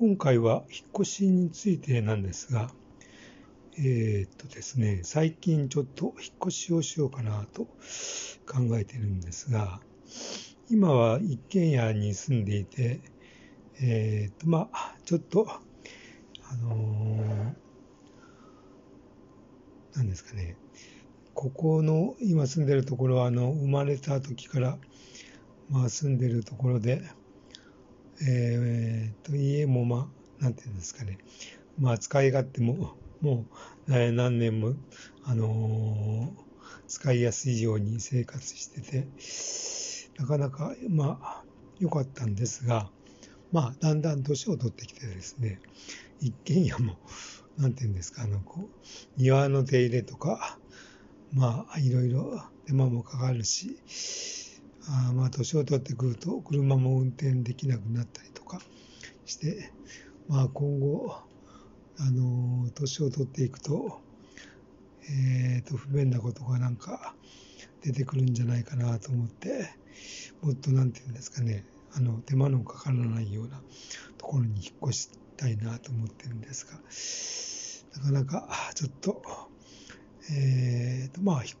今回は引っ越しについてなんですが、えー、っとですね、最近ちょっと引っ越しをしようかなと考えてるんですが、今は一軒家に住んでいて、えー、っと、まあ、ちょっと、あのー、なんですかね、ここの今住んでるところは、あの、生まれた時から、まあ、住んでるところで、えー、と、家もまあ、なんていうんですかね、まあ、使い勝手も、もう、何年も、あのー、使いやすいように生活してて、なかなか、まあ、良かったんですが、まあ、だんだん年を取ってきてですね、一軒家も、なんていうんですか、あの、こう、庭の手入れとか、まあ、いろいろ手間もかかるし、あまあ、年を取ってくると、車も運転できなくなったりとかして、まあ、今後、あの、年を取っていくと、えっ、ー、と、不便なことがなんか出てくるんじゃないかなと思って、もっとなんていうんですかね、あの、手間のかからないようなところに引っ越したいなと思ってるんですが、なかなかちょっと、えっ、ー、と、まあ、引っ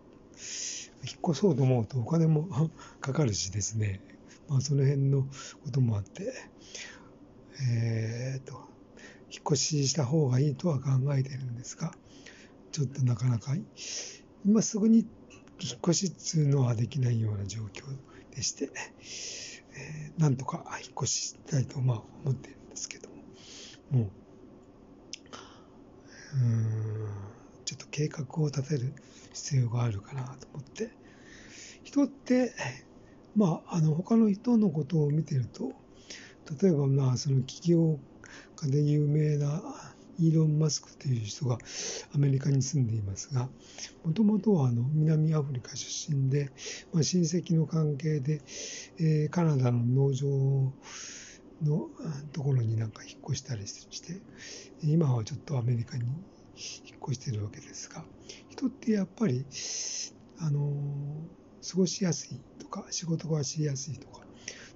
越そうと思うとお金も かかるしですね、まあ、その辺のこともあって、えー、と、引っ越しした方がいいとは考えてるんですが、ちょっとなかなか、今すぐに引っ越しっていうのはできないような状況でして、えー、なんとか引っ越ししたいとまあ思ってるんですけども、もう、うん、ちょっと計画を立てる必要があるかなと思って、人って、まあ、あの、他の人のことを見てると、例えば、まあ、その起業家で有名なイーロン・マスクという人がアメリカに住んでいますが、もともとはあの南アフリカ出身で、まあ、親戚の関係で、えー、カナダの農場のところになんか引っ越したりして、今はちょっとアメリカに引っ越しているわけですが、人ってやっぱり、あの、過ごしやすいとか、仕事がしやすいとか、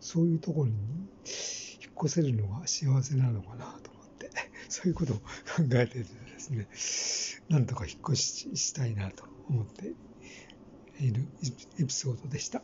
そういうところに越せるのが幸せなのかなと思って、そういうことを考えててですね、なんとか引っ越ししたいなと思っているエピソードでした。